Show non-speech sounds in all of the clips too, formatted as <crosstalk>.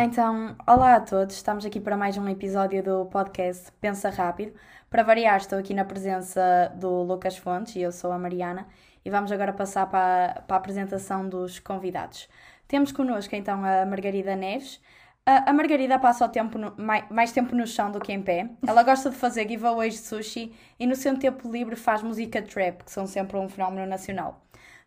Então, olá a todos, estamos aqui para mais um episódio do podcast Pensa Rápido. Para variar, estou aqui na presença do Lucas Fontes e eu sou a Mariana e vamos agora passar para, para a apresentação dos convidados. Temos connosco então a Margarida Neves. A, a Margarida passa o tempo no- mais, mais tempo no chão do que em pé. Ela gosta de fazer giveaways de sushi e no seu tempo livre faz música trap, que são sempre um fenómeno nacional.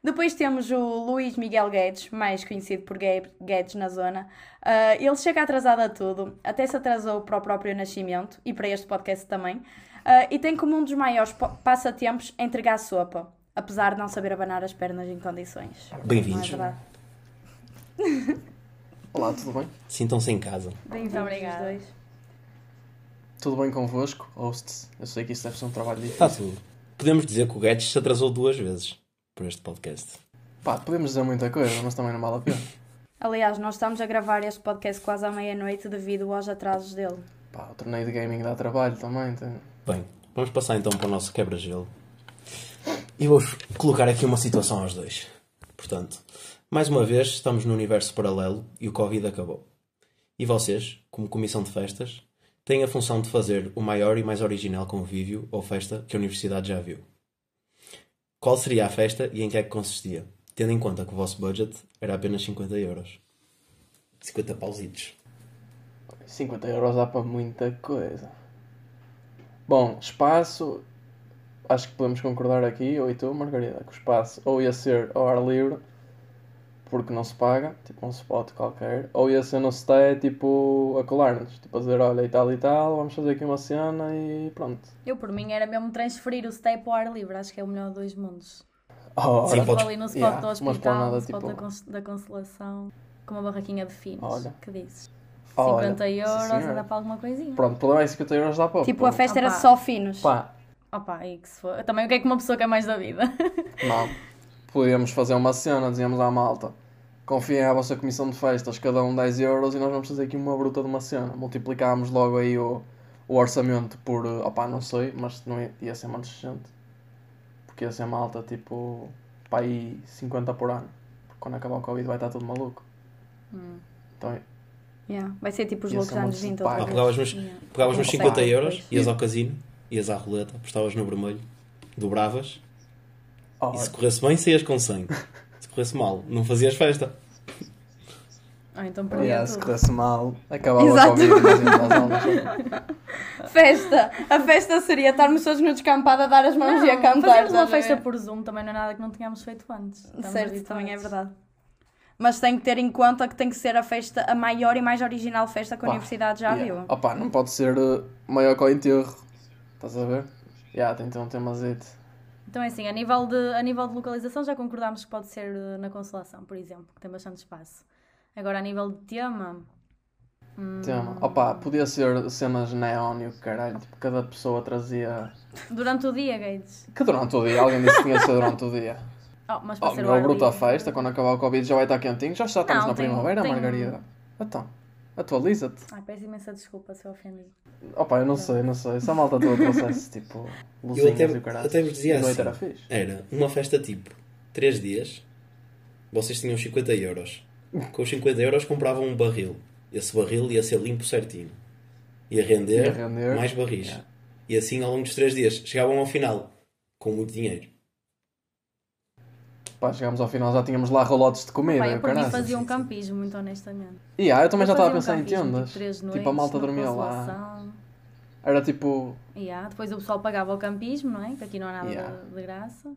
Depois temos o Luís Miguel Guedes, mais conhecido por Gue- Guedes na zona. Ah, ele chega atrasado a tudo, até se atrasou para o próprio nascimento e para este podcast também. Ah, e tem como um dos maiores po- passatempos entregar sopa, apesar de não saber abanar as pernas em condições. Bem-vindos. É? <laughs> Olá, tudo bem? Sintam-se em casa. Bem-vindos Muito obrigada. os dois. Tudo bem convosco, hosts? Eu sei que isso deve ser um trabalho Está difícil. tudo. Podemos dizer que o Guedes se atrasou duas vezes por este podcast. Pá, podemos dizer muita coisa, mas também não vale a pena. Aliás, nós estamos a gravar este podcast quase à meia-noite devido aos atrasos dele. Pá, o torneio de gaming dá trabalho também. Tem... Bem, vamos passar então para o nosso quebra-gelo. E vou-vos colocar aqui uma situação aos dois. Portanto, mais uma vez estamos no universo paralelo e o Covid acabou. E vocês, como comissão de festas, têm a função de fazer o maior e mais original convívio ou festa que a universidade já viu. Qual seria a festa e em que é que consistia? Tendo em conta que o vosso budget era apenas 50 euros. 50 pausitos. 50 euros dá para muita coisa. Bom, espaço. Acho que podemos concordar aqui, eu e tu, Margarida, que o espaço ou ia ser ao ar livre, porque não se paga, tipo um spot qualquer, ou ia ser no stay, tipo, a colar-nos, tipo a dizer, olha, e tal e tal, vamos fazer aqui uma cena e pronto. Eu, por mim, era mesmo transferir o stay para o ar livre. Acho que é o melhor dos dois mundos. Ora, Sim, Tipo, podes- ali no spot yeah, do hospital, no spot tipo- da, cons- da Consolação, com uma barraquinha de finos. Olha. Que dizes? Olha, 50 sim, euros dá para alguma coisinha. Pronto, pelo menos 50 euros dá para. Tipo, a festa era Opa. só finos. Pá, Opa, e que se for. Também o que é que uma pessoa quer mais da vida? Não. <laughs> Podíamos fazer uma cena, dizíamos à malta. Confiem à vossa comissão de festas, cada um 10 euros e nós vamos fazer aqui uma bruta de uma cena. Multiplicámos logo aí o, o orçamento por, eh, opá, não sei, mas não ia, ia ser mais gente. Porque ia ser malta, tipo, pá, aí 50 por ano. Porque quando acabar o Covid vai estar tudo maluco. Então, Yeah. Vai ser tipo os loucos anos muito 20 pai. Ah, pegavas nos, Yeah. pegavas Não 50 sei, euros, ias ao casino, ias à roleta, apostavas no vermelho, dobravas ó, e se corresse bem, saías com 100. Se corresse mal, não fazias festa. Ou então perdia yeah, se tudo. corresse mal, acabava Exato. e às aulas. Festa! A festa seria estarmos todos no descampado a dar as mãos e a cantar. Fazermos uma a festa por Zoom também não é nada que não tínhamos feito antes. Estamos Certo, habituados. também é verdade. Mas tem que ter em conta que tem que ser a festa, a maior e mais original festa que a Pá, universidade já Yeah. viu. Opa, não pode ser eh, maior que o enterro. Estás a ver? Já, tem que ter um temazito. Então é assim, a nível, de, a nível de localização já concordámos que pode ser eh, na Consolação, por exemplo, que tem bastante espaço. Agora a nível de tema. hum, Tema. Opa, podia ser cenas neon e o caralho. Tipo, cada pessoa trazia. Durante o dia, Gates. Que durante o dia, alguém disse que tinha de ser durante o dia. <laughs> Oh, mas para Oh, ser meu, o ar bruta a livre. festa, quando acabar o Covid já vai estar quentinho. Já já estamos Não, na tem- primavera, tem- Margarida. Então, atualiza-te. Ai, peço imensa desculpa se eu ofendi. Opa, eu não sei, não sei. Essa malta toda trouxesse <laughs> tipo Eu luzinhas até, e o caralho. até vos dizia assim: era fixe. era uma festa tipo 3 dias, vocês tinham 50 euros. Com os 50 euros compravam um barril. Esse barril ia ser limpo certinho. Ia render, Ia render. mais barris. Yeah. E assim ao longo dos 3 dias chegavam ao final com muito dinheiro. Pá, chegámos ao final, já tínhamos lá rolotes de comida. Pá, e eu por mim fazia um campismo, muito honestamente. E ah, eu também já estava a fazia pensar um em tendas. Tipo, Tipo, a malta dormia lá. Era tipo. Yeah, depois o pessoal pagava o campismo, não é? Que aqui não há nada Yeah. de, de graça.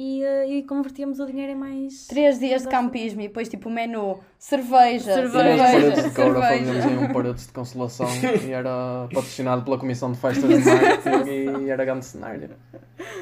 E, eh, e convertíamos o dinheiro em mais. Três dias de campismo e depois tipo menu, cerveja, Cerveja. Cerveja, de coura fazíamos aí um paredes de consolação <laughs> e era patrocinado pela Comissão de Festas de Marketing e era grande cenário.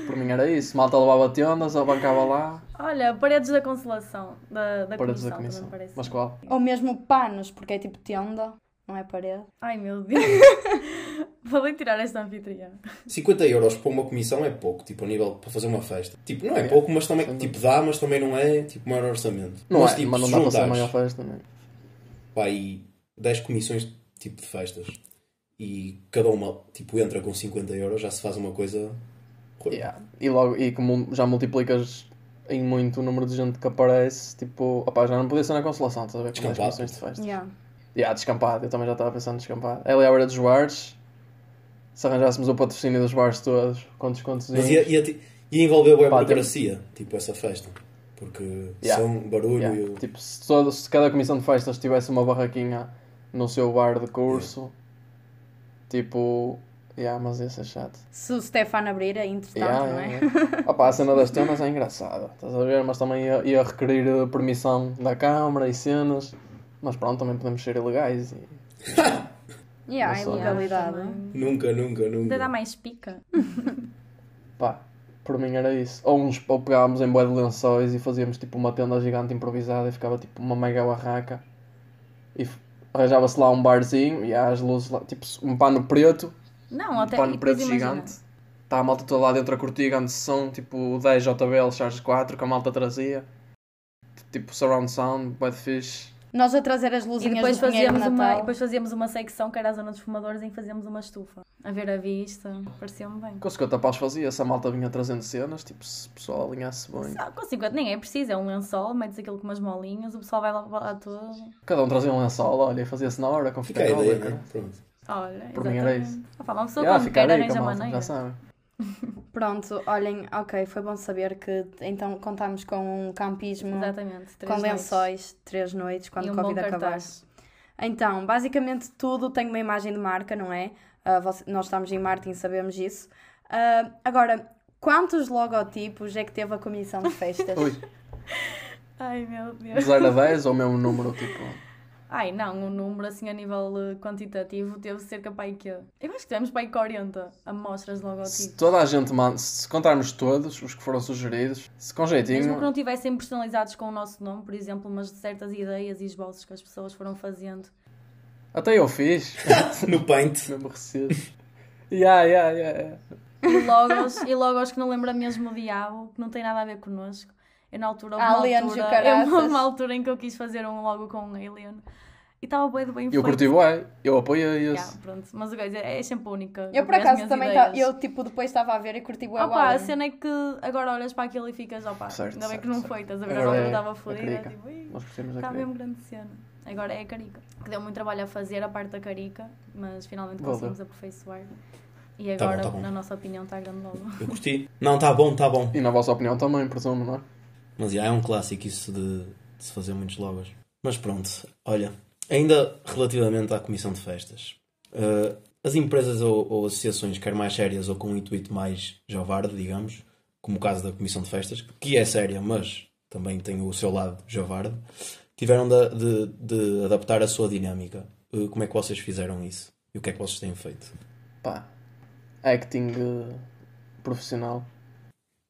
Por mim era isso. Malta levava tendas, eu bancava lá, Olha, paredes da consolação. Da, da paredes comissão, da comissão. parece. Mas qual? Ou mesmo panos, porque é tipo tenda, não é parede. Ai meu Deus. <laughs> <laughs> Falei tirar esta anfitriã. 50 euros para uma comissão é pouco, tipo, a nível para fazer uma festa. Tipo, não é pouco, mas também, Sem tipo, dá, mas também não é, tipo, maior orçamento. Não mas, é, tipo, mas não dá para ser juntares, maior festa, não é? pá, aí 10 comissões, tipo, de festas, e cada uma, tipo, entra com 50 euros, já se faz uma coisa... Yeah. E logo, e como já multiplicas em muito o número de gente que aparece, tipo, opá, já não podia ser na consolação, estás a ver? Com as Descampado. comissões de festa. Yeah. Yeah, descampado, eu também já estava pensando descampado. Ela é a hora dos bares. Se arranjássemos o patrocínio dos bares todos, quantos quantos Mas ia, ia, ia envolver a burocracia, tipo essa festa. Porque Yeah. som, barulho Yeah. e Tipo, se, todo- se cada comissão de festas tivesse uma barraquinha no seu bar de curso, tipo. Yeah, mas ia ser chato. Se o Stefano abrir, é interessante, Yeah, não é? yeah, yeah. Opa, a cena das temas é engraçada, estás a ver? Mas também ia, ia requerir permissão da Câmara e cenas. Mas pronto, também podemos ser ilegais. E... <laughs> Yeah, é sou. ilegalidade. também. Nunca, nunca, Ainda dá nunca. mais pica. <laughs> Pá, por mim era isso. Ou, uns, ou pegávamos em boia de lençóis e fazíamos tipo uma tenda gigante improvisada e ficava tipo uma mega barraca. E arranjava-se lá um barzinho e há as luzes lá, tipo um pano preto, Não, um até. pano preto gigante. Está a malta toda lá dentro a curtir grande som, tipo 10 JBL Charge 4 que a malta trazia. Tipo surround sound, de fixe. Nós a trazer as E luzinhas depois do fazíamos, uma, e Natal. depois fazíamos uma secção que era a zona dos fumadores em que fazíamos uma estufa. A ver a vista, parecia-me bem. Com 50 paus fazia, se a malta vinha trazendo cenas, tipo se o pessoal alinhasse bem. Ah, Com 50 nem é preciso, é um lençol, metes aquilo com umas molinhas, o pessoal vai lá, lá todo. Cada um trazia um lençol, olha, e fazia-se na hora com a fita né? Olha, Por mim era exatamente. isso. Opa, uma pessoa Yeah, quando quer a arranja maneira. já sabem. <laughs> Pronto, olhem, ok, foi bom saber que então contámos com um campismo Exatamente. três com noites. lençóis, três noites, quando e o um bom Covid acabar. Então, basicamente tudo tem uma imagem de marca, não é? Ah, você- nós estamos em marketing, sabemos isso. Ah, agora, quantos logotipos é que teve a comissão de festas? Ui, <laughs> Ai meu de Deus. 0 a 10 ou o mesmo número, tipo. Ai não, um número assim a nível eh, quantitativo teve cerca para aí que. Eu acho que tivemos para aí 40 amostras de Se logotipos. toda a gente manda, se contarmos todos os que foram sugeridos, se com Mesmo que jeitinho, não tivessem personalizados com o nosso nome, por exemplo, mas de certas ideias e esboços que as pessoas foram fazendo. até eu fiz, <laughs> No Paint. mesmo recedo. Yeah, yeah, yeah, yeah. E logos, e logos que não lembra mesmo o diabo, que não tem nada a ver connosco. Eu na altura, uma Aliens e altura, <laughs> eu, uma altura em que eu quis fazer um logo com um alien e estava bem, bem Eu curti bué, eu apoiei esse. Yeah, pronto. Mas o gajo é, é sempre a única. Eu por as acaso também tá, eu tipo depois estava a ver e curti bué o Opa, a cena é que agora olhas para aquilo e ficas, opa, Certo, ainda bem certo, que não certo. foi, estás a ver? Agora Agora eu é- estava é fodida, tipo, "Ih, Nós está carica. mesmo grande cena. Agora é a carica, que deu muito trabalho a fazer, a parte da carica, mas finalmente conseguimos aperfeiçoar. E Tá bom, agora, tá bom. na nossa opinião, está grande logo. Eu curti. Não, tá bom, tá bom. E na vossa opinião também, presumo, não é? Mas já é um clássico isso de, de se fazer muitos logos. Mas pronto, olha, ainda relativamente à comissão de festas. eh, as empresas ou, ou associações, quer mais sérias ou com um intuito mais javarde, digamos, como o caso da comissão de festas, que é séria, mas também tem o seu lado javarde, tiveram de, de- de adaptar a sua dinâmica. Eh, como é que vocês fizeram isso? E o que é que vocês têm feito? Pá, acting eh, profissional.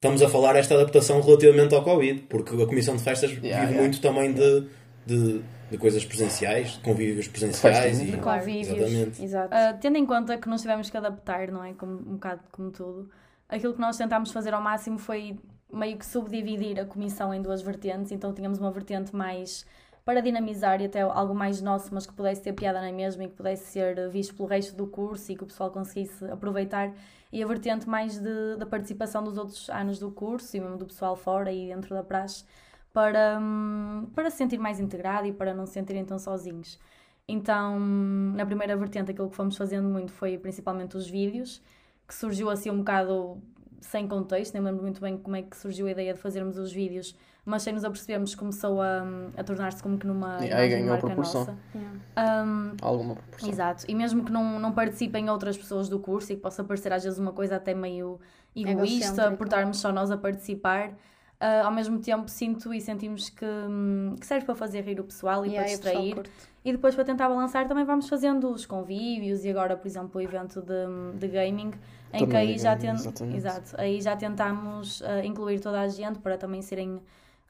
Estamos a falar esta adaptação relativamente ao Covid, porque a Comissão de Festas Yeah, vive yeah. muito também de, de, de coisas presenciais, de convívios presenciais Festinhas. e De Claro, convívios. exatamente. Exato. Ah, tendo em conta que nos tivemos que adaptar, não é? Como, um bocado como tudo, aquilo que nós tentámos fazer ao máximo foi meio que subdividir a comissão em duas vertentes. Então tínhamos uma vertente mais para dinamizar e até algo mais nosso, mas que pudesse ter piada na mesma e que pudesse ser visto pelo resto do curso e que o pessoal conseguisse aproveitar. E a vertente mais de, da participação dos outros anos do curso e mesmo do pessoal fora e dentro da praxe para, hum, para se sentir mais integrado e para não se sentirem tão sozinhos. Então, na primeira vertente, aquilo que fomos fazendo muito foi principalmente os vídeos, que surgiu assim um bocado sem contexto, nem lembro muito bem como é que surgiu a ideia de fazermos os vídeos, mas sem nos apercebermos começou a, a tornar-se como que numa E aí ganhou marca proporção. nossa. Yeah. Um, Alguma proporção. Exato, e mesmo que não, não participem outras pessoas do curso e que possa parecer às vezes uma coisa até meio egoísta por estarmos só nós a participar, ah, ao mesmo tempo sinto e sentimos que, hum, que serve para fazer rir o pessoal e Yeah, para distrair. E depois para tentar balançar também vamos fazendo os convívios e agora, por exemplo, o evento de, de gaming, em que aí já, ten... Exato, aí já tentamos ah, incluir toda a gente para também serem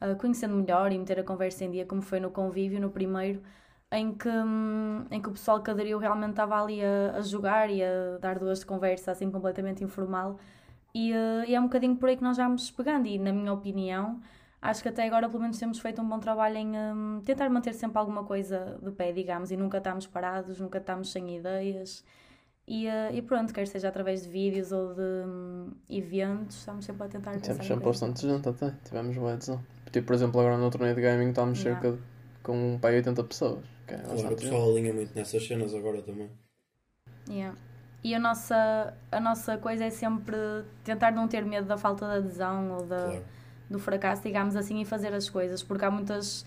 ah, conhecendo melhor e meter a conversa em dia, como foi no convívio, no primeiro, em que, hum, em que o pessoal que aderiu realmente estava ali a, a jogar e a dar duas de conversa assim completamente informal. E, ah, e é um bocadinho por aí que nós vamos pegando, e na minha opinião, acho que até agora pelo menos temos feito um bom trabalho em hum, tentar manter sempre alguma coisa de pé, digamos, e nunca estamos parados, nunca estamos sem ideias. E, eh, e pronto, quer seja através de vídeos ou de hum, eventos, estamos sempre a tentar Temos em sempre bastante gente até. Tivemos boa adesão. Tipo, por exemplo, agora no torneio de gaming estamos Yeah. cerca de com um pai 80 pessoas. Que é Claro, o pessoal alinha muito nessas cenas agora também. Yeah. E a nossa, a nossa coisa é sempre tentar não ter medo da falta de adesão ou da, Claro. do fracasso, digamos assim, e fazer as coisas, porque há muitas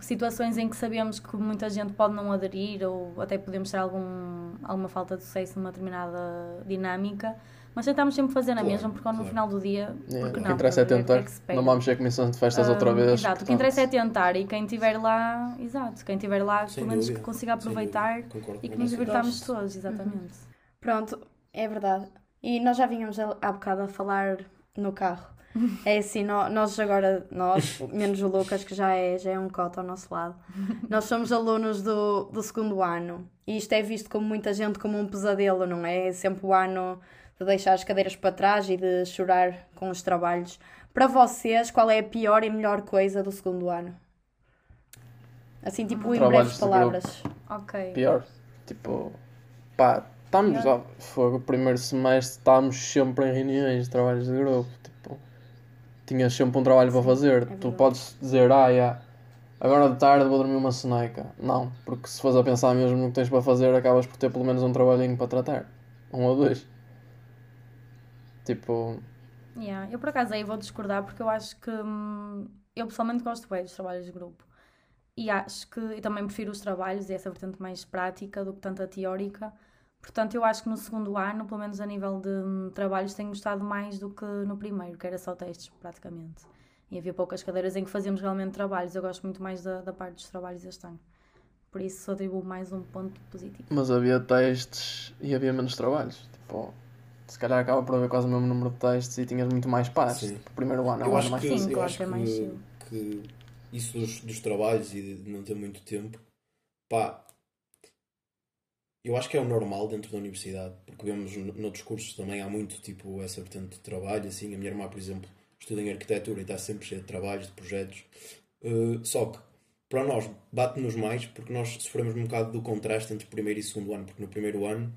situações em que sabemos que muita gente pode não aderir ou até podemos ter algum, alguma falta de sucesso numa determinada dinâmica, mas tentamos sempre fazer na Claro, mesma, porque no claro. final do dia, porque o que não, interessa é que tentar. pede? não vamos ter comissões de festas outra Ah, vez. Exato, o que portanto, interessa é tentar e quem estiver lá, exato, quem estiver lá, Sem pelo menos dúvida, que consiga aproveitar e que nos divirtamos todos, exatamente. Pronto, é verdade. E nós já vínhamos há bocado a falar no carro. <laughs> É assim, nó- nós agora, nós, <laughs> menos o Lucas, que já é, já é um cota ao nosso lado, <laughs> nós somos alunos do, do segundo ano. E isto é visto como muita gente como um pesadelo, não é? É sempre o ano de deixar as cadeiras para trás e de chorar com os trabalhos. Para vocês, qual é a pior e melhor coisa do segundo ano? Assim, tipo, em Trabalhos breves palavras. Ok. pior. Tipo, pá, estamos, ó, foi o primeiro semestre, estávamos sempre em reuniões, de trabalhos de grupo. Tipo, tinhas sempre um trabalho para fazer. tu verdade. podes dizer, ah, já, agora de tarde vou dormir uma soneca. Não, porque se fores a pensar mesmo no que tens para fazer, acabas por ter pelo menos um trabalhinho para tratar. Um ou dois. Tipo, Yeah. Eu por acaso aí vou discordar porque eu acho que hum, eu pessoalmente gosto bem dos trabalhos de grupo. E acho que e também prefiro os trabalhos e essa vertente mais prática do que tanto a teórica. Portanto, eu acho que no segundo ano, pelo menos a nível de hum, trabalhos, tenho gostado mais do que no primeiro, que era só testes praticamente. E havia poucas cadeiras em que fazíamos realmente trabalhos. Eu gosto muito mais da, da parte dos trabalhos este ano. Por isso atribuo mais um ponto positivo. mas havia testes e havia menos trabalhos. Tipo, se calhar acaba por haver quase o mesmo número de testes e tinhas muito mais. Sim. Tipo, o primeiro ano é Eu ano acho mais que, fácil. Sim, eu acho que é mais que, que isso dos, dos trabalhos e de não ter muito tempo, pá, eu acho que é o normal dentro da universidade, porque vemos no- noutros cursos também há muito tipo essa vertente de trabalho, assim, a minha irmã, por exemplo, estuda em arquitetura e está sempre cheia de trabalhos, de projetos, Uh, só que para nós bate-nos mais porque nós sofremos um bocado do contraste entre primeiro e segundo ano, porque no primeiro ano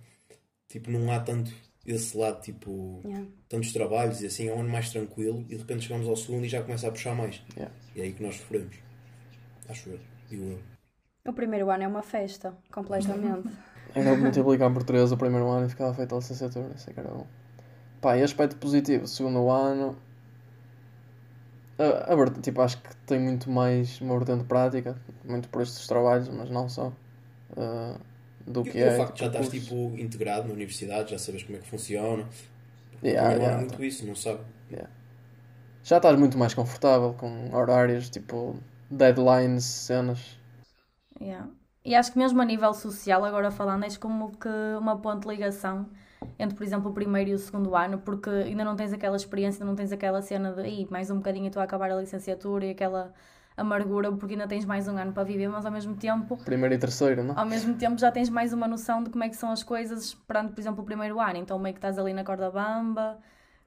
tipo, não há tanto esse lado, tipo, Yeah. tantos trabalhos e assim, é um ano mais tranquilo e de repente chegamos ao segundo e já começa a puxar mais. Yeah. E é aí que nós sofremos. Acho eu. Digo eu. O primeiro ano é uma festa, completamente. <laughs> Ainda multiplicar por 3 o primeiro ano e ficava feita a licenciatura. Isso é que era bom. Pá, e aspecto positivo, segundo ano. A, a tipo, acho que tem muito mais uma vertente prática, muito por estes trabalhos, mas não só. ah, do E que o é. facto de já tipo, estás tipo, integrado na universidade, já sabes como é que funciona. Yeah, o yeah. muito isso, não sabe? Já estás muito mais confortável com horários, tipo, deadlines, cenas. Yeah. E acho que mesmo a nível social, agora falando, és como que uma ponte de ligação entre, por exemplo, o primeiro e o segundo ano, porque ainda não tens aquela experiência, ainda não tens aquela cena de "Ih, mais um bocadinho e estou a acabar a licenciatura e aquela amargura, porque ainda tens mais um ano para viver, mas ao mesmo tempo Primeiro e terceiro, não? ao mesmo tempo já tens mais uma noção de como é que são as coisas perante, por exemplo, o primeiro ano. Então meio que estás ali na corda bamba,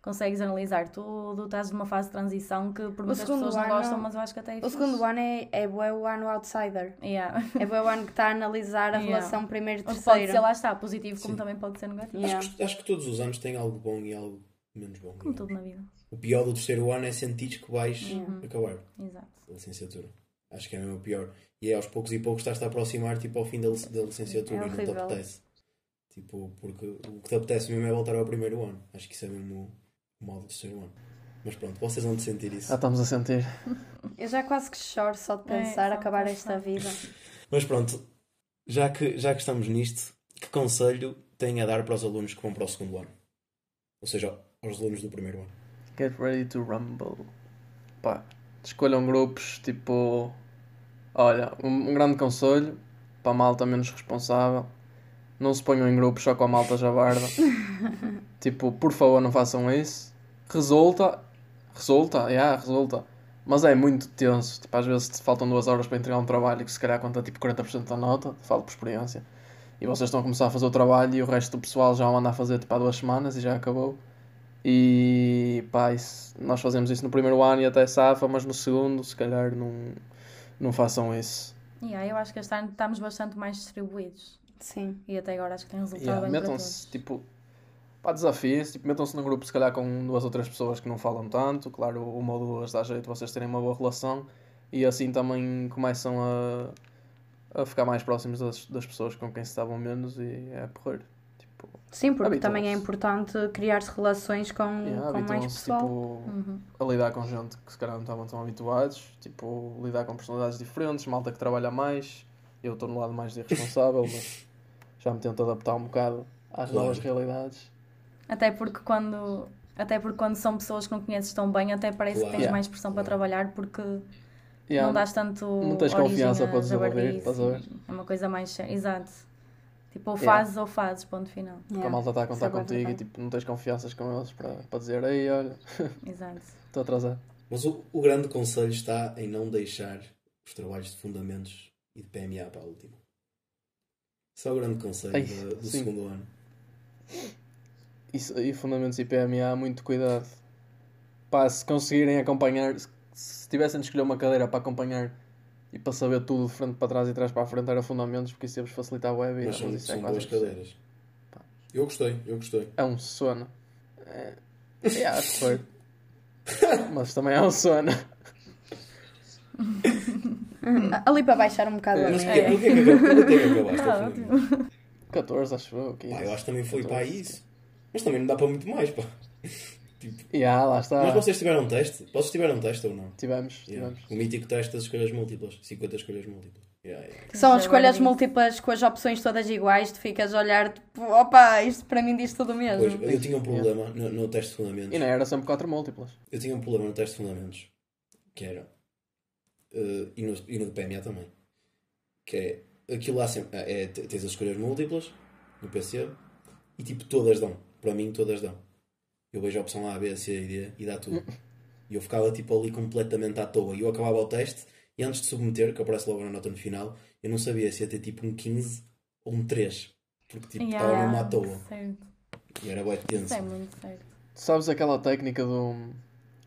consegues analisar tudo, estás numa fase de transição que por muitas pessoas não ano- gostam, mas eu acho que até é O fixe. segundo ano é, é, o ano outsider. Yeah. <laughs> É o ano que está a analisar a Yeah. relação primeiro e Mas pode ser, terceiro. lá está, positivo, como Sim. também pode ser negativo. Yeah. Acho, que, acho que todos os anos têm algo bom e algo menos bom. Como tudo na vida. O pior do terceiro ano é sentir que vais Yeah. acabar Exato. a licenciatura. Acho que é mesmo o pior. E é aos poucos e poucos estás-te a aproximar tipo, ao fim da, lic- da licenciatura É e não te apetece. Tipo, porque o que te apetece mesmo é voltar ao primeiro ano. Acho que isso é mesmo o mal do terceiro ano. Mas pronto, vocês vão de sentir isso. Já estamos a sentir. <laughs> Eu já quase que choro só de É, pensar de acabar esta vida. <laughs> Mas pronto, já que, já que estamos nisto, que conselho tem a dar para os alunos que vão para o segundo ano? Ou seja, aos alunos do primeiro ano. Get ready to rumble. Pá, escolham grupos tipo. Olha, um, um grande conselho para a malta menos responsável. Não se ponham em grupos só com a malta jabarda. <laughs> tipo, por favor, não façam isso. Resulta. Resulta, yeah, resulta. Mas é muito tenso. Tipo, às vezes te faltam duas horas para entregar um trabalho que se calhar conta tipo 40% da nota. Falo por experiência. E vocês estão a começar a fazer o trabalho e o resto do pessoal já o anda a fazer tipo há duas semanas e já acabou. E pá, isso- nós fazemos isso no primeiro ano e até safa, mas no segundo, se calhar, não, não façam isso. Yeah, eu acho que este ano estamos bastante mais distribuídos. Sim. E até agora acho que tem resultado Yeah, bem para metam-se, tipo, pá, desafios, tipo, metam-se num grupo, se calhar, com duas ou três pessoas que não falam tanto. Claro, uma ou duas dá jeito de vocês terem uma boa relação. E assim também começam a, a ficar mais próximos das, das pessoas com quem se estavam menos e é porrer. Tipo, Sim, porque Habituam-se. também é importante criar-se relações com, yeah, com mais pessoal. tipo, Uhum. a lidar com gente que se calhar não estavam tão habituados, tipo, lidar com personalidades diferentes, malta que trabalha mais. Eu estou no lado mais de irresponsável, <laughs> mas já me tento adaptar um bocado às Claro. novas realidades. Até porque quando. Até porque quando são pessoas que não conheces tão bem, até parece Claro. que tens Yeah. mais pressão para trabalhar porque Yeah, não dás tanto. não tens confiança para desenvolver, estás a ver? É uma coisa mais. Exato. Tipo, ou Yeah. fazes ou fazes, ponto final. Porque a Yeah. malta está a Isso contar é contigo e tipo, não tens confianças com eles para, para dizer, ei, olha, <laughs> Exato. estou atrasado. Mas o, o grande conselho está em não deixar os trabalhos de fundamentos e de PMA para a última. Esse é o grande conselho Ai, do, do segundo ano. Isso, e fundamentos e PMA, muito cuidado. Pá, se conseguirem acompanhar, se, se tivessem de escolher uma cadeira para acompanhar e para saber tudo de frente para trás e trás para a frente, era fundamentos, porque isso ia-vos facilitar a web. Mas são, mas isso é são impossível. cadeiras. Eu gostei, eu gostei. É um sono. É, <laughs> é correr. Mas também é um sono. <laughs> Ali para baixar um bocado a Mas porquê, porquê, que acabaste Ah, ao fundamento? 14, acho eu. Pá, eu acho que também foi para isso. Mas também não dá para muito mais, pá. E ah, lá está. Mas vocês tiveram um teste? Vocês tiveram um teste ou não? Tivemos, Yeah. tivemos. O mítico teste das escolhas múltiplas. 50 escolhas múltiplas. Yeah, yeah. São escolhas múltiplas com as opções todas iguais, tu ficas a olhar, tipo, opa, isto para mim diz tudo mesmo. Pois, eu tinha um problema no, no teste de fundamentos. E não era sempre 4 múltiplas. Eu tinha um problema no teste de fundamentos. Que era. eh, e, no, e no de PMA também. Que é. Aquilo lá sempre. É, te- tens as escolhas múltiplas no PC e tipo todas dão. Para mim todas dão. Eu vejo a opção A, B, C e D e dá tudo. E eu ficava tipo ali completamente à toa. E eu acabava o teste e antes de submeter, que aparece logo na nota no final, eu não sabia se ia ter tipo um 15 ou um 3. Porque tipo estava Yeah, mesmo à toa. Certo. E era bué tenso. Isso é muito certo. Tu sabes aquela técnica do.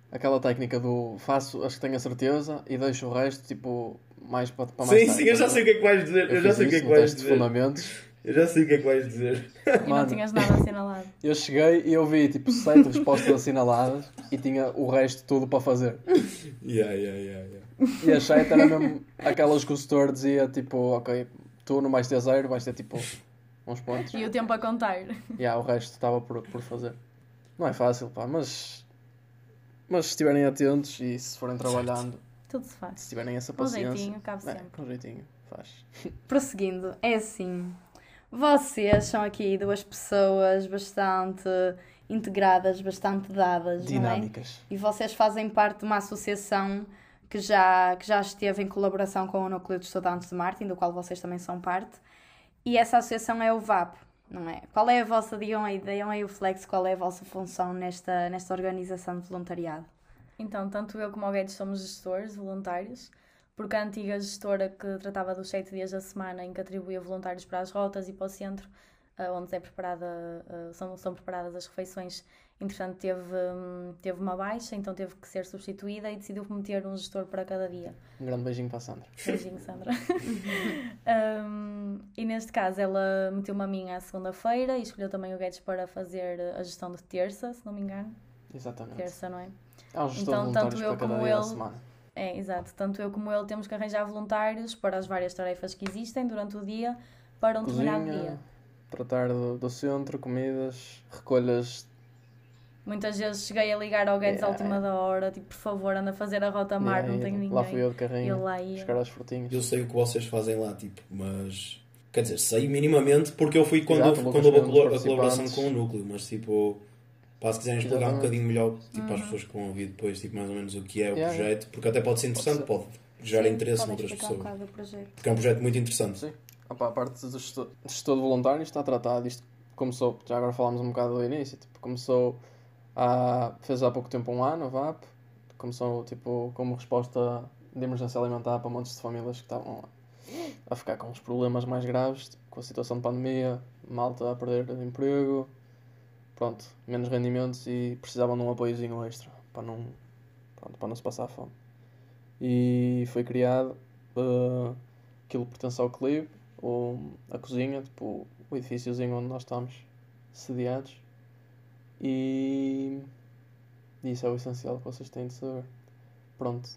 Aquela técnica do faço as que tenho a certeza e deixo o resto tipo mais para, para mais Sim, tarde. sim, eu já sei o que é que vais dizer. Eu, já fiz sei o que é que vais dizer. fundamentos. Eu já sei o que é que vais dizer. E não Mano. tinhas nada assinalado. <laughs> Eu cheguei e eu vi tipo 7 respostas assinaladas e tinha o resto tudo para fazer. Yeah, yeah, yeah, yeah. E a 7 era mesmo aquelas que o setor dizia tipo, ok, tu não vais ter zero, vais ter tipo uns pontos. E o tempo a contar. E ah, o resto estava por, por fazer. Não é fácil, pá, mas. Mas se estiverem atentos e se forem trabalhando, Tudo se faz. se tiverem essa Com paciência. jeitinho, cabe é, sempre. com jeitinho, faz. Prosseguindo, é assim. Vocês são aqui duas pessoas bastante integradas, bastante dadas, não é? Dinâmicas. E vocês fazem parte de uma associação que já, que já esteve em colaboração com o Núcleo de Estudantes de Martin, do qual vocês também são parte. E essa associação é o VAP, não é? Qual é a vossa, digam aí, digam aí o Flex, qual é a vossa função nesta, nesta organização de voluntariado? Então, tanto eu como o Guedes somos gestores voluntários, porque a antiga gestora que tratava dos sete dias da semana, em que atribuía voluntários para as rotas e para o centro, ah, onde é preparada, ah, são, são preparadas as refeições, entretanto teve, hum, teve uma baixa, então teve que ser substituída e decidiu meter um gestor para cada dia. Um grande beijinho para a Sandra. Beijinho, Sandra. <laughs> Um, e neste caso, ela meteu-me a mim à segunda-feira e escolheu também o Guedes para fazer a gestão de terça, se não me engano. Exatamente. Terça, não é? Um gestor Então, tanto eu como ele-. É, exato. Tanto eu como ele temos que arranjar voluntários para as várias tarefas que existem durante o dia para um determinado dia. Cozinha, tratar do, do centro, comidas, recolhas. Muitas vezes cheguei a ligar ao Guedes à Yeah. última da hora, tipo, por favor, anda a fazer a rota mar, Yeah, não tenho ninguém. Lá fui eu de carrinho buscar as frutinhas. Eu sei o que vocês fazem lá, tipo, mas. Quer dizer, sei minimamente porque eu fui quando, Exato, eu, quando houve a, colaboração com o núcleo, mas tipo. Pá, se quiserem explicar um bocadinho melhor tipo, Uhum. às pessoas que vão ouvir depois, tipo, mais ou menos o que é o Yeah, projeto, porque até pode ser interessante, pode, gerar Sim, interesse noutras um pessoas. projeto. Porque é um projeto muito interessante. Sim. Opa, a parte do gestor, gestor de voluntários está tratado. Isto começou, já agora falámos um bocado do início, tipo, começou há, fez há pouco tempo um ano, a VAP, começou tipo como resposta de emergência alimentar para montes de famílias que estavam a ficar com os problemas mais graves, tipo, com a situação de pandemia, malta a perder emprego, pronto, menos rendimentos e precisavam de um apoiozinho extra para não, pronto, para não se passar fome. E foi criado uh, aquilo pertence ao clipe, o, a cozinha, tipo, o edifíciozinho onde nós estamos sediados. E isso é o essencial que vocês têm de saber. Pronto,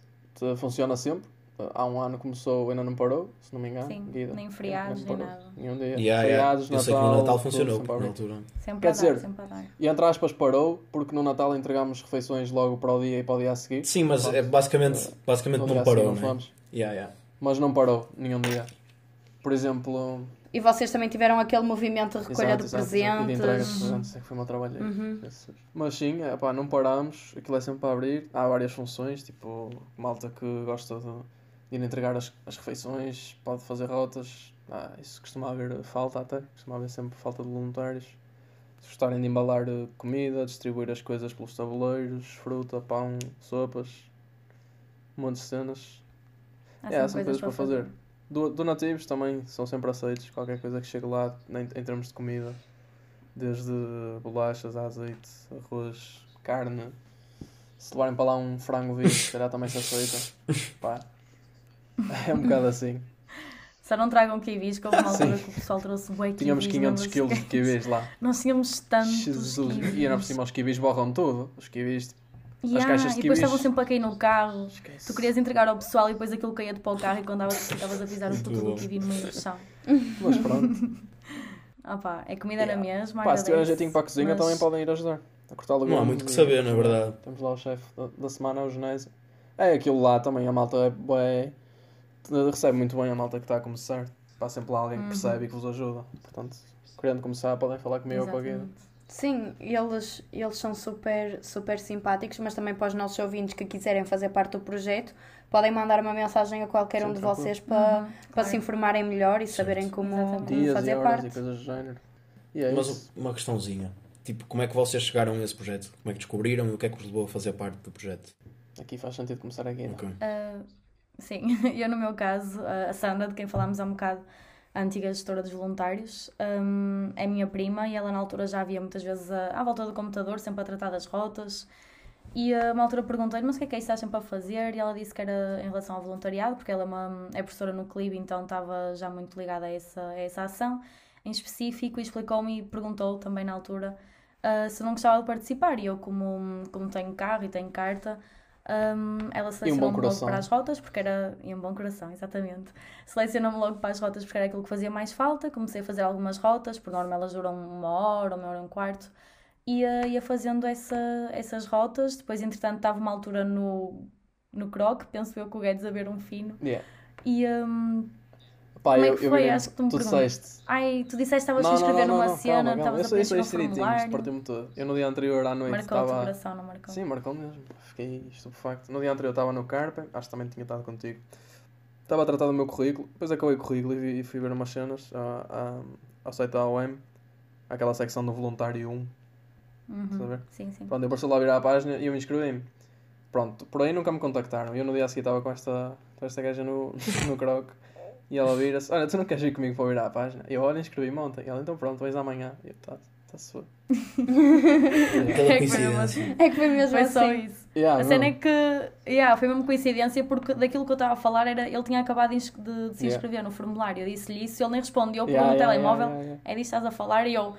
funciona sempre, há um ano começou, ainda não parou, se não me engano. Sim, Guida. nem feriados, nem nada. Nenhum dia. Yeah, yeah. Feriados, Eu sei que no Natal tudo funcionou sempre a na altura. Sempre Quer a dar, dizer, sempre a dar. E entre aspas parou, porque no Natal entregámos refeições logo para o dia e para o dia a seguir. Sim, mas é basicamente, basicamente No não seguir parou, não né? Yeah, yeah. Mas não parou nenhum dia. Por exemplo, E vocês também tiveram aquele movimento de recolha exato, de exato, exato, e de entrega de presentes. presentes, é que foi o meu trabalho aí. Uhum. Mas sim, é, pá, não paramos, aquilo é sempre para abrir. Há várias funções, tipo, malta que gosta de ir entregar as, as refeições, pode fazer rotas. Ah, isso costuma haver falta até, costuma haver sempre falta de voluntários. Se gostarem de embalar eh, comida, distribuir as coisas pelos tabuleiros, fruta, pão, sopas, um monte de cenas. Há É, há sempre sempre coisas para fazer. Do, donativos também são sempre aceitos, qualquer coisa que chegue lá em, em termos de comida, desde bolachas, azeite, arroz, carne. Se levarem para lá um frango vivo, se calhar também se aceita. <laughs> Pá. <laughs> É um bocado assim. Só não tragam kiwis, que houve uma <laughs> altura Sim. que o pessoal trouxe bué Tínhamos kiwis, 500 lembra-se? quilos de kiwis lá. Nós tínhamos tantos Jesus. kiwis. E ainda por cima os kiwis borram tudo. Os kiwis. Yeah, caixas de e depois kiwis- estavam sempre a cair no carro. Esquece. Tu querias entregar ao pessoal e depois aquilo caía-te para o carro e quando estavas a pisar o bom. do kiwi no meio do chão. Mas pronto. <laughs> Ah pá, é comida na Yeah. mesma. Pá, se agradece, jeitinho para a cozinha mas- também podem ir ajudar. A cortar legumes. Não há muito que saber, na verdade. Temos lá o chefe da, da semana, o Genésio. É aquilo lá também, a malta é, bué- recebe muito bem a malta que está a começar. Há sempre lá alguém que Uhum. percebe e que vos ajuda. Portanto, querendo começar, podem falar comigo ou com a Guida. Exatamente. Sim, eles, eles são super, super simpáticos, mas também para os nossos ouvintes que quiserem fazer parte do projeto, podem mandar uma mensagem a qualquer Sim, um de tranquilo. vocês para, Uhum, para claro. se informarem melhor e saberem como, Exatamente. como Dias e fazer horas parte. e coisas do género. E é Mas isso. uma questãozinha. Tipo, como é que vocês chegaram a esse projeto? Como é que descobriram e o que é que vos levou a fazer parte do projeto? Aqui faz sentido começar a Guida. Ok. Sim, <laughs> eu no meu caso, a Sandra, de quem falámos há um bocado, a antiga gestora dos voluntários, hum, é minha prima e ela na altura já havia muitas vezes a- à volta do computador, sempre a tratar das rotas. E a uma altura perguntei-lhe, mas o que é que é isso que estás sempre a fazer? E ela disse que era em relação ao voluntariado, porque ela é, uma, é professora no CLIB, então estava já muito ligada a essa, a essa ação em específico e explicou-me e perguntou também na altura ah, se não gostava de participar. E eu, como, como tenho carro e tenho carta, hum, ela selecionou-me logo coração. para as rotas, porque era. E um bom coração, exatamente. Selecionou-me logo para as rotas porque era aquilo que fazia mais falta. Comecei a fazer algumas rotas, por norma elas duram uma hora, uma hora e um quarto. Ia, ia fazendo essa, essas rotas. Depois, entretanto, estava uma altura no, no Croc, penso eu que o Guedes a ver um fino. Yeah. E. hum, Pá, Como é eu, que eu foi? vi- Acho que tu me tu disseste. ai, tu disseste que estavas a não, numa não, cena, estavas Eu a eu preencher um formulário. partiu-me todo. Eu no dia anterior à noite Marcou-te o estava. coração, não marcou? Sim, marcou mesmo. Fiquei estupefacto. No dia anterior estava no Carpe, acho que também tinha estado contigo. Estava a tratar do meu currículo, depois acabei o currículo e, fui ver umas cenas ao site da OM, aquela secção do voluntário 1. Estás a Uhum. ver? Sim, sim. Pronto, eu parecia lá virar a página e eu me inscrevi-me. Pronto, por aí nunca me contactaram. Eu no dia a seguir estava com esta, com esta gaja no, <laughs> no croc e ela vira-se: Olha, tu não queres ir comigo para virar a página? Eu, olha, inscrevi-me ontem. E ela, então pronto, vais amanhã. E eu, tá, tá-se foi. Aquela É que foi mesmo coincidência. É que foi mesmo Foi só assim. isso. Yeah, A cena não. é que yeah, foi mesmo coincidência porque daquilo que eu estava a falar era ele tinha acabado de, de- se Yeah. inscrever no formulário. Eu disse-lhe isso e ele nem respondeu por Yeah, no yeah, telemóvel. yeah, yeah, É disto que estás a falar e eu.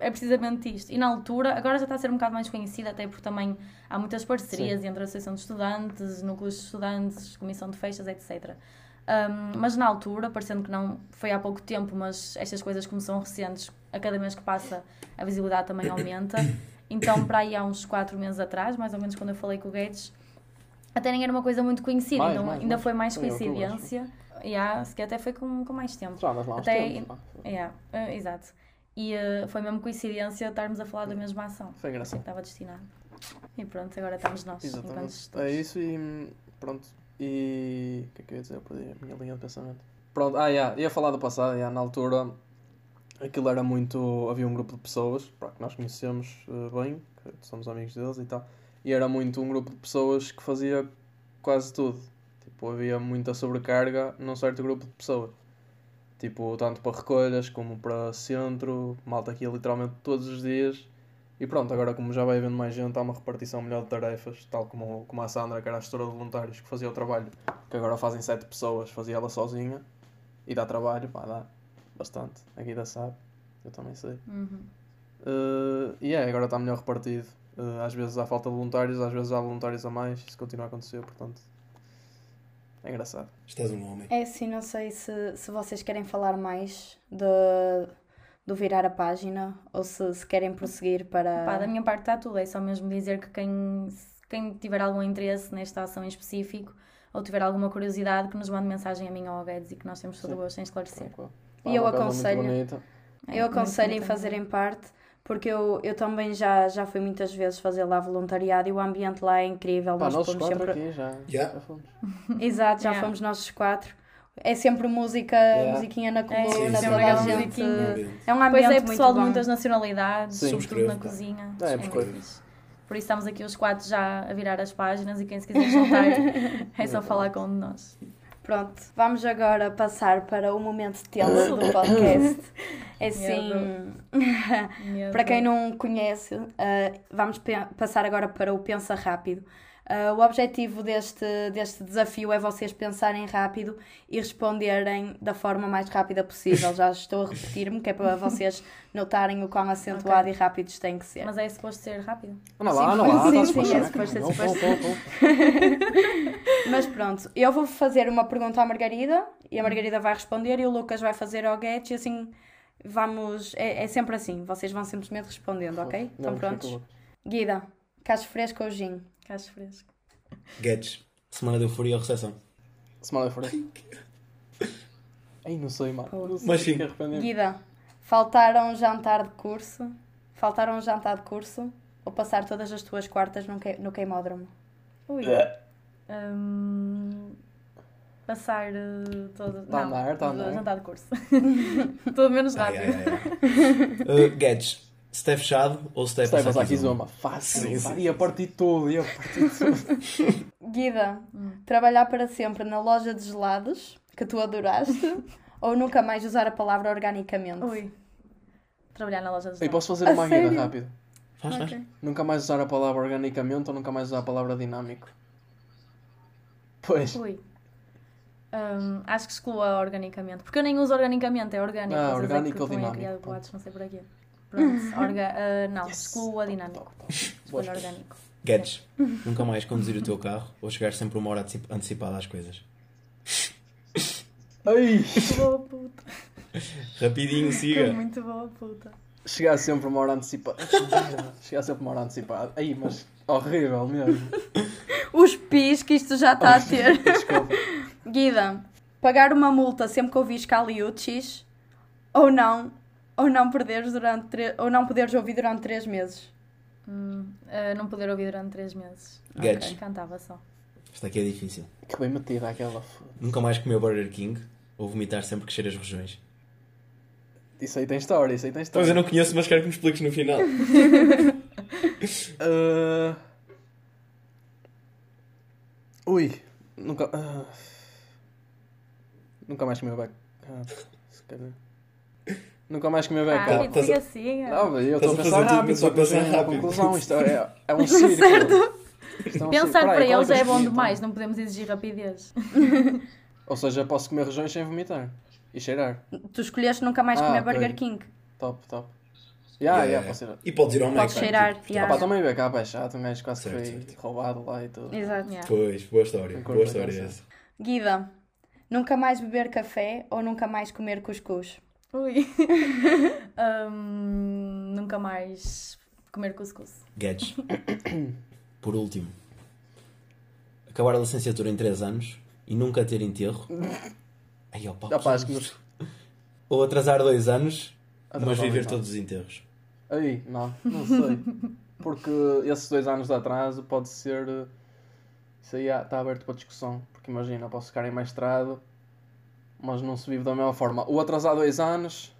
É precisamente isto. E na altura, agora já está a ser um bocado mais conhecida, até porque também há muitas parcerias entre a Associação de Estudantes, núcleos de estudantes, Comissão de Festas, etc. Um, mas na altura, parecendo que não foi há pouco tempo, mas estas coisas como são recentes, a cada mês que passa a visibilidade também aumenta. Então, para aí há uns 4 meses atrás, mais ou menos quando eu falei com o Guedes, até nem era uma coisa muito conhecida, Mais, mais, ainda mais. foi mais coincidência. Yeah, se calhar até foi com, com mais tempo. Já andas lá Até- tempos. Yeah, eh, exato. E eh, foi mesmo coincidência estarmos a falar da mesma ação. Foi engraçado. que estava destinado. E pronto, agora estamos nós, Exatamente. É isso e hum, pronto. E o que é que eu ia dizer? Eu perdi a minha linha de pensamento. Pronto, ah, yeah, ia falar do passado, yeah, na altura aquilo era muito. Havia um grupo de pessoas pá, que nós conhecemos eh, bem, que somos amigos deles e tal, e era muito um grupo de pessoas que fazia quase tudo. Tipo, havia muita sobrecarga num certo grupo de pessoas. Tipo, tanto para recolhas como para centro, malta aqui literalmente todos os dias. E pronto, agora como já vai havendo mais gente, há uma repartição melhor de tarefas, tal como, como a Sandra, que era a gestora de voluntários, que fazia o trabalho, que agora fazem sete pessoas, fazia ela sozinha, e dá trabalho, pá, dá bastante. A Guida sabe, eu também sei. Uhum. Uh, e é, agora está melhor repartido. Uh, às vezes há falta de voluntários, às vezes há voluntários a mais, isso continua a acontecer, portanto. É engraçado. Estás um homem. É assim, não sei se, se vocês querem falar mais de, do virar a página ou se, se querem prosseguir para. Pá, da minha parte está tudo. É só mesmo dizer que quem, quem tiver algum interesse nesta ação em específico ou tiver alguma curiosidade, que nos mande mensagem a mim ou ao Guedes e que nós temos todo o gosto em esclarecer. Tranquilo. E eu Pá, aconselho- bonita. É, Eu aconselho em fazerem parte, porque eu, eu também já, já fui muitas vezes fazer lá voluntariado e o ambiente lá é incrível. Pá, nós nós os fomos quatro sempre. aqui já, Já. já fomos. Exato, já Yeah. fomos nós os quatro. É sempre música, Yeah. musiquinha na É, coluna, sim, toda sim. a Aquela gente. musiquinha. É um Pois ambiente é, muito pessoal de muitas nacionalidades, Sim. sobretudo na pá. cozinha. É, muito fixe. Por isso estamos aqui os quatro já a virar as páginas e quem se quiser juntar <laughs> é só falar com um de nós. Pronto, vamos agora passar para o momento tenso do <laughs> podcast. É assim, <laughs> para quem não conhece, ah, vamos passar agora para o Pensa Rápido. Ah, o objetivo deste, deste desafio é vocês pensarem rápido e responderem da forma mais rápida possível. Já estou a repetir-me, que é para vocês notarem o quão acentuado e rápidos têm que ser. Mas é suposto ser rápido. Sim, lá, anda lá. sim, sim, é suposto ser, suposto. <laughs> Mas pronto, eu vou fazer uma pergunta à Margarida e a Margarida vai responder e o Lucas vai fazer ao Guedes e assim vamos. É, é sempre assim, vocês vão simplesmente respondendo, ok? Estão Não, prontos? fica Guida, cacho fresco ou gin? Cacho fresco. Guedes. Semana de euforia ou recepção? Semana de fora. <laughs> Ai, não sei, mano. Não sei, Mas sim. Guida, faltar a um jantar de curso, faltar a um jantar de curso ou passar todas as tuas quartas no, que, no queimódromo? Ui. Hum, passar uh, todo. Tá a não, andar, tá andar. jantar de curso. <laughs> Tudo menos Ai, rápido. ai, ai. Uh, <laughs> Guedes. Se é fechado ou se é passar aqui aqui zoma. Fácil. Sim, sim, Ia partir tudo, ia partir tudo. <laughs> Guida, Hum. trabalhar para sempre na loja de gelados que tu adoraste <laughs> ou nunca mais usar a palavra organicamente? Ui. Trabalhar na loja de gelados. posso fazer A uma sério? guida rápido? Faz, faz. Ok. Nunca mais usar a palavra organicamente ou nunca mais usar a palavra dinâmico? Pois. Ui. Hum, acho que exclua organicamente. Porque eu nem uso organicamente, é orgânico. Ah, orgânico é ou dinâmico, boatos, não sei porquê. Pronto, orga, ah, não, Yes. exclua dinâmico. Escolha orgânico. Guedes. Nunca mais conduzir o teu carro ou chegar sempre uma hora antecipa- antecipada às coisas. Ai! Muito boa puta. Rapidinho, siga. Muito boa puta. Chegar sempre uma hora antecipada. Chegar sempre uma hora antecipada. Aí, mas horrível mesmo. Os pis que isto já está a ter. <laughs> Desculpa. Guida, pagar uma multa sempre que ouvis caliuchis ou não, ou não perderes durante tre- ou não poderes ouvir durante 3 meses. Hum, ah, não poder ouvir durante 3 meses. Ok, Cantava só. Isto aqui é difícil. Que bem metida aquela. foda. Nunca mais comer Burger King ou vomitar sempre que cheiras regiões. Isso aí tem história, isso aí tem Pois história. eu não conheço, mas quero que me expliques no final. Ah, <laughs> Ui, nunca. ah, Nunca mais comi o. Ah, se calhar. Nunca mais comi o beco. Ah, estás siga, a- siga. Não, mas eu estou a pensar rápido, só a que pensar pensar rápido. conclusão. Isto é, é um <laughs> círculo. Isto é um Pensar círculo. para qual eles é bom demais, não podemos exigir rapidez. <laughs> Ou seja, posso comer regiões sem vomitar. E cheirar. Tu escolheste nunca mais Ah, comer ok. Burger King. Top, top. Yeah, yeah. pode ser. E podes ir ao Mac. Podes cheirar, tipo, yeah. Ah, pá, também o beco, ah, chato, um gajo quase Certo, foi certo. roubado lá e tudo. Exato. Yeah. Pois, boa história. Concordo, Boa história essa. Guida, nunca mais beber café ou nunca mais comer cuscuz. Ui. Hum, nunca mais comer cuscuz. Guedes. Por último. Acabar a licenciatura em 3 anos e nunca ter enterro. Ah, acho que nos- Ou atrasar 2 anos, mas Atrasar viver todos os enterros. Aí, não, não sei. Porque esses dois anos de atraso pode ser. eh, Isso aí está aberto para discussão. Porque imagina, posso ficar em mestrado, mas não se vive da mesma forma. O atrasar dois anos.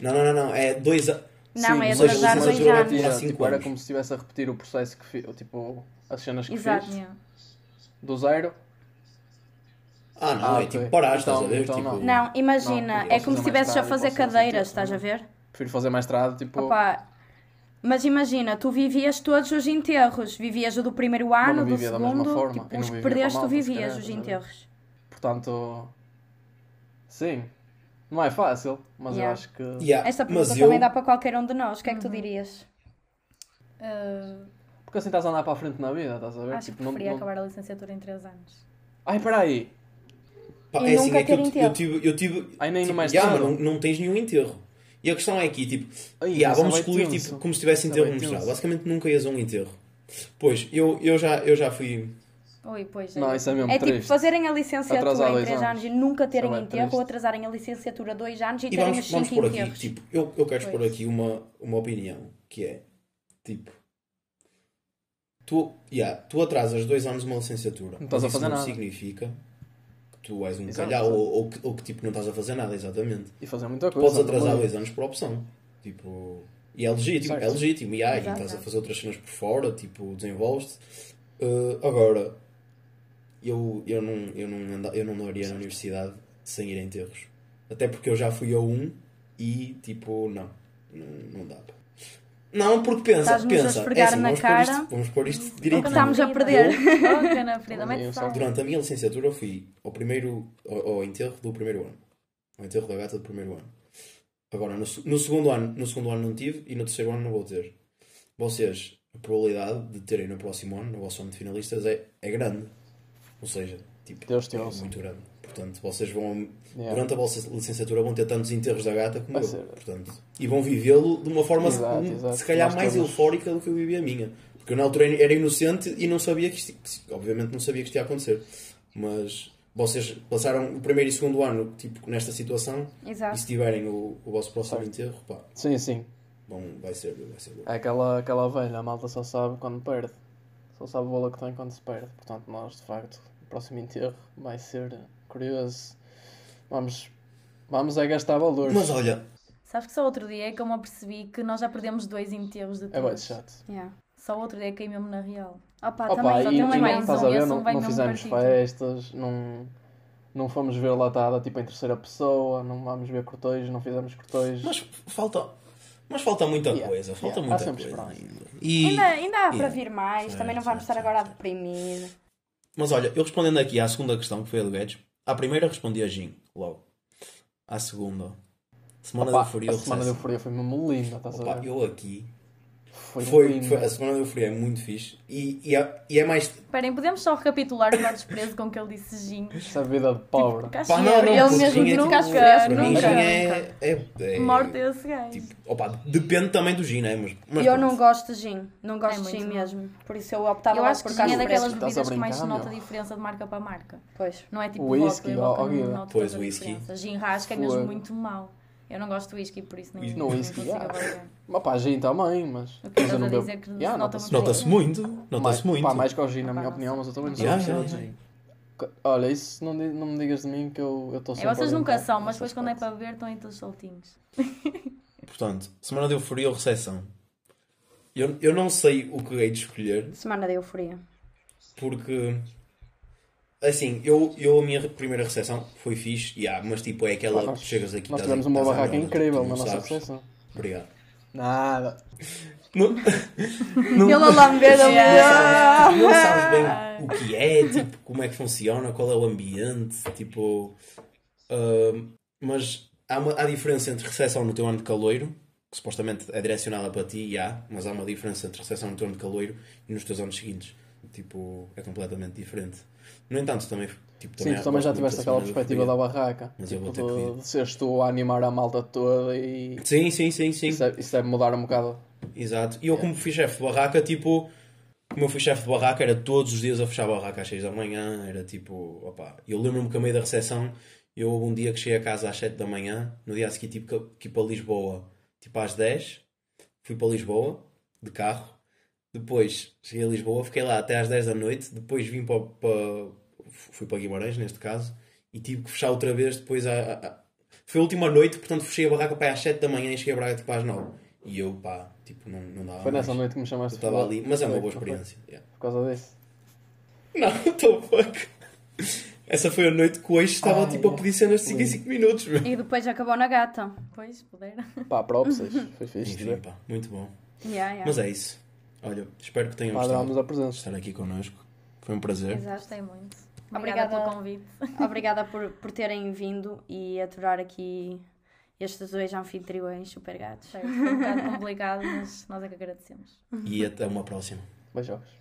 Não, não, não, não. É 2 anos. Não, é ou seja, atrasar dois vai anos. cinco tipo, era como se estivesse a repetir o processo que fiz, tipo, as cenas que Exato. fiz Yeah. do zero. Ah, não, Ah, é tipo parar, estás Então- a ver? então tipo... não. Não, imagina, Não, é como se estivesses a fazer cadeiras, estás a ver? Prefiro fazer mestrado, tipo. Opa, mas imagina, tu vivias todos os enterros. Vivias o do primeiro ano, do vivia da mesma segundo, forma, tipo, os que perdeste, tu vivias os estás enterros. Portanto. Sim. Não é fácil, mas Yeah. eu acho que. Yeah, Esta pergunta mas eu... também dá para qualquer um de nós. O que é que tu Uhum. dirias? Uh, Porque assim estás a andar para a frente na vida, estás a ver? acho que Tipo, não- preferia não- acabar a licenciatura em 3 anos. Ai, peraí. Pá, E é assim, nunca é que eu, eu tive. Eu tive Ai, nem no tipo, mais tarde. não, não tens nenhum enterro. E a questão é aqui, tipo, Ai, yeah, isso vamos é excluir tenso. tipo, como se tivesse é enterro mostrado. Basicamente nunca ias a um enterro. Pois, eu, eu, já, eu já fui. Oi, pois Não, isso é mesmo É tipo fazerem a licenciatura Atrasar em dois 3 anos. anos e nunca terem é enterro, ou atrasarem a licenciatura 2 anos e, E terem vamos, os vamos 5 por aqui, enterros. tipo, eu, eu quero expor aqui uma, uma opinião, que é, tipo, tu, yeah, tu atrasas dois anos uma licenciatura, Não estás a isso fazer não nada. significa que tu és um Exato, calhau, ou, ou, que, ou que, tipo, não estás a fazer nada, exatamente. E fazer muita coisa. Podes atrasar também. dois anos por opção, tipo, e é legítimo, Certo. é legítimo, e, há, e Exato. estás a fazer outras cenas por fora, tipo, desenvolves-te. Uh, agora, eu, eu, não, eu, não anda, eu não andaria na universidade sem ir a enterros. Até porque eu já fui a um e, tipo, não, não, não dá. pá. Não, porque pensa, pensa, é assim, na vamos, cara. Pôr isto, vamos pôr isto que direitinho. estamos a perder. Eu <laughs> só Durante a minha licenciatura eu fui ao primeiro ao, ao enterro do primeiro ano. Ao enterro da gata do primeiro ano. Agora, no, no segundo ano, no segundo ano não tive e no terceiro ano não vou ter. Vocês, a probabilidade de terem no próximo ano, no vosso ano de finalistas, é, é grande. Ou seja, tipo, Deus te é ouça. muito grande. Portanto, vocês vão, Yeah. durante a vossa licenciatura, vão ter tantos enterros da gata como Vai eu. ser. Portanto, e vão vivê-lo de uma forma, Exato, se- exato. se calhar, Nós mais temos- eufórica do que eu vivi a minha. Porque eu, na altura, era inocente e não sabia que isto, que- obviamente, não sabia que isto ia acontecer. Mas vocês passaram o primeiro e segundo ano, tipo, nesta situação, e Exato. se tiverem o, o vosso próximo enterro, pá, Sim, sim. bom, vai ser, vai ser bom. É aquela, aquela velha, a malta só sabe quando perde. Só sabe o valor que tem quando se perde. Portanto, nós, de facto, próximo enterro vai ser curioso. Vamos, vamos é gastar valores. Mas olha, Sabes que só outro dia é que eu me apercebi que nós já perdemos dois enterros de É bem chato. Yeah. Só outro dia caí mesmo na real. Opa, Opa, também, e, também e mais mais não, estás um, a ver, não, não fizemos partido. festas, não, não fomos ver latada tipo em terceira pessoa, não vamos ver cortejos, não fizemos cortejos. mas falta, mas falta muita Yeah, coisa, falta yeah, muita coisa ainda. E, Ainda, ainda há para Yeah. vir mais, Certo, também não vamos certo, estar agora a deprimir. Mas olha, eu respondendo aqui à segunda questão, que foi a do Guedes, à primeira respondi a Gin, logo. À segunda, Semana Opa, de Euforia a semana Recessão. euforia foi mesmo linda, estás Opa, a ver? eu aqui. Foi, Foi, foi- a Semana de Euforia é muito fixe. E, e, é, e é mais. Esperem, podemos só recapitular o desprezo com que ele disse gin. Essa vida de pobre. Tipo, Pá, não, não, ele mesmo Gin é nunca tipo- fresco, para mim, nunca, Gin nunca. é, é, é- Morte esse gajo. tipo, opa, depende também do Gin, né? Mas, mas eu não gosto de gin, não gosto É de gin bom. mesmo. Por isso eu optava eu acho que por gin é daquelas bebidas que mais se brincar, nota a diferença de marca para marca. Pois. Não é tipo Whisky, vodka, não nota Pois, whisky. Gin rasca é mesmo muito mau. Eu não gosto de whisky, por isso não, no não whisky, consigo avaliar. Mas pá, gin também, mas. O que mas eu a não bebo. dizer que se Yeah, nota nota-se muito. Nota-se muito, nota-se muito. Pá, mais que o gin, na minha não opinião, mas eu também não sou Yeah, yeah, yeah, yeah. Olha, isso não, não me digas de mim que eu estou É, sempre. vocês a nunca são, mas depois quando é para beber estão aí todos soltinhos. Portanto, Semana de Euforia ou Recessão. Eu, eu não sei o que hei de escolher, Semana de euforia. porque. Assim, eu, eu a minha primeira recepção foi fixe, yeah, mas tipo é aquela nós- que chegas aqui Nós estás tivemos uma barraca incrível na não nossa recepção. Obrigado. Nada. Não, <laughs> Ele a lamber a sabes, não sabes bem o que é, tipo, como é que funciona, qual é o ambiente, tipo. ah, mas há, uma, há diferença entre recepção no teu ano de caloiro, que supostamente é direcionada para ti, e há, mas há uma diferença entre recepção no teu ano de caloiro e nos teus anos seguintes. Tipo, é completamente diferente. No entanto, também. Tipo, Sim, tu também já tiveste aquela perspectiva da barraca. Mas eu tipo, vou ter que de, seres tu a animar a malta toda e. Sim, sim, sim, sim. Isso deve, isso deve mudar um bocado. Exato. E eu, como fui chefe de barraca, tipo, como eu fui chefe de barraca, era todos os dias a fechar a barraca às 6 da manhã. Era tipo, opá. Eu lembro-me que a meio da recepção, eu um dia que cheguei a casa às 7 da manhã, no dia a seguir, tipo, que- que ir para Lisboa, tipo às 10. Fui para Lisboa, de carro. Depois cheguei a Lisboa, fiquei lá até às 10 da noite. Depois vim para. para fui para Guimarães, neste caso, e tive que fechar outra vez depois. A, a- a- Foi a última noite, portanto fechei a barraca para às 7 da manhã e cheguei a Braga tipo às 9. E eu, pá, tipo, não, não dava Foi nessa mais. noite que me Eu chamaste. estava para- ali, mas é uma boa foi? experiência. yeah. Por causa disso. Não, <laughs> tô fuck. Essa foi a noite que hoje estava tipo a pedir cenas de 5 em 5 minutos. meu. E depois acabou na gata. Pois, puder. Pá, próprios. Foi <laughs> fixe. Enfim, pá, muito bom. Yeah, yeah. Mas é isso. Olha, espero que tenham gostado adorámos a de presença. estar aqui connosco. Foi um prazer. Exato. Gostei muito. Obrigada. Obrigada pelo convite. <laughs> Obrigada por, por terem vindo e aturar aqui estes dois anfitriões super gatos. Foi um bocado complicado, mas nós é que agradecemos. E até uma próxima. Beijos.